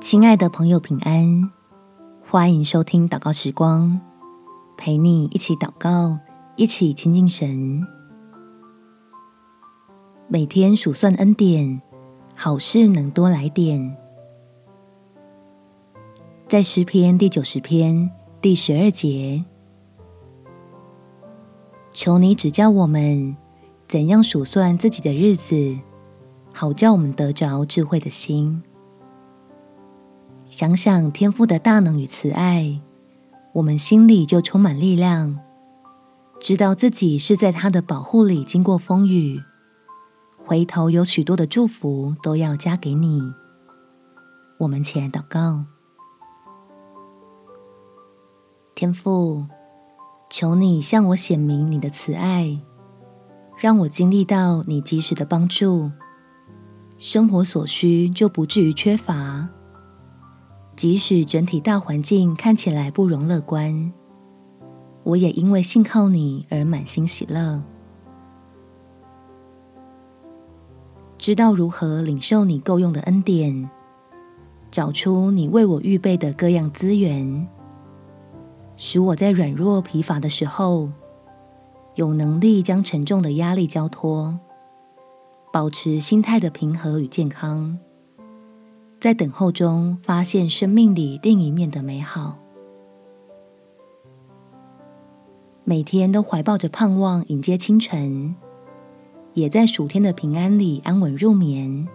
亲爱的朋友，平安！欢迎收听祷告时光，陪你一起祷告，一起亲近神。每天数算恩典，好事能多来点。在诗篇第九十篇第十二节，求你指教我们怎样数算自己的日子，好叫我们得着智慧的心。想想天父的大能与慈爱，我们心里就充满力量，知道自己是在他的保护里经过风雨，回头有许多的祝福都要加给你。我们起来祷告，天父，求你向我显明你的慈爱，让我经历到你及时的帮助，生活所需就不至于缺乏。即使整体大环境看起来不容乐观，我也因为信靠你而满心喜乐，知道如何领受你够用的恩典，找出你为我预备的各样资源，使我在软弱疲乏的时候，有能力将沉重的压力交托，保持心态的平和与健康。在等候中，发现生命里另一面的美好。每天都怀抱着盼望迎接清晨，也在暑天的平安里安稳入眠。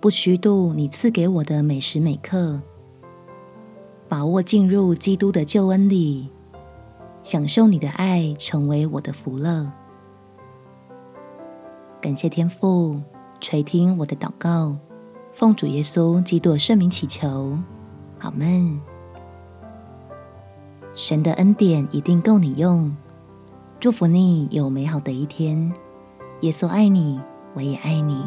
不虚度你赐给我的每时每刻，把握进入基督的救恩里，享受你的爱，成为我的福乐。感谢天父垂听我的祷告。奉主耶稣基督圣名祈求，阿门。神的恩典一定够你用，祝福你有美好的一天。耶稣爱你，我也爱你。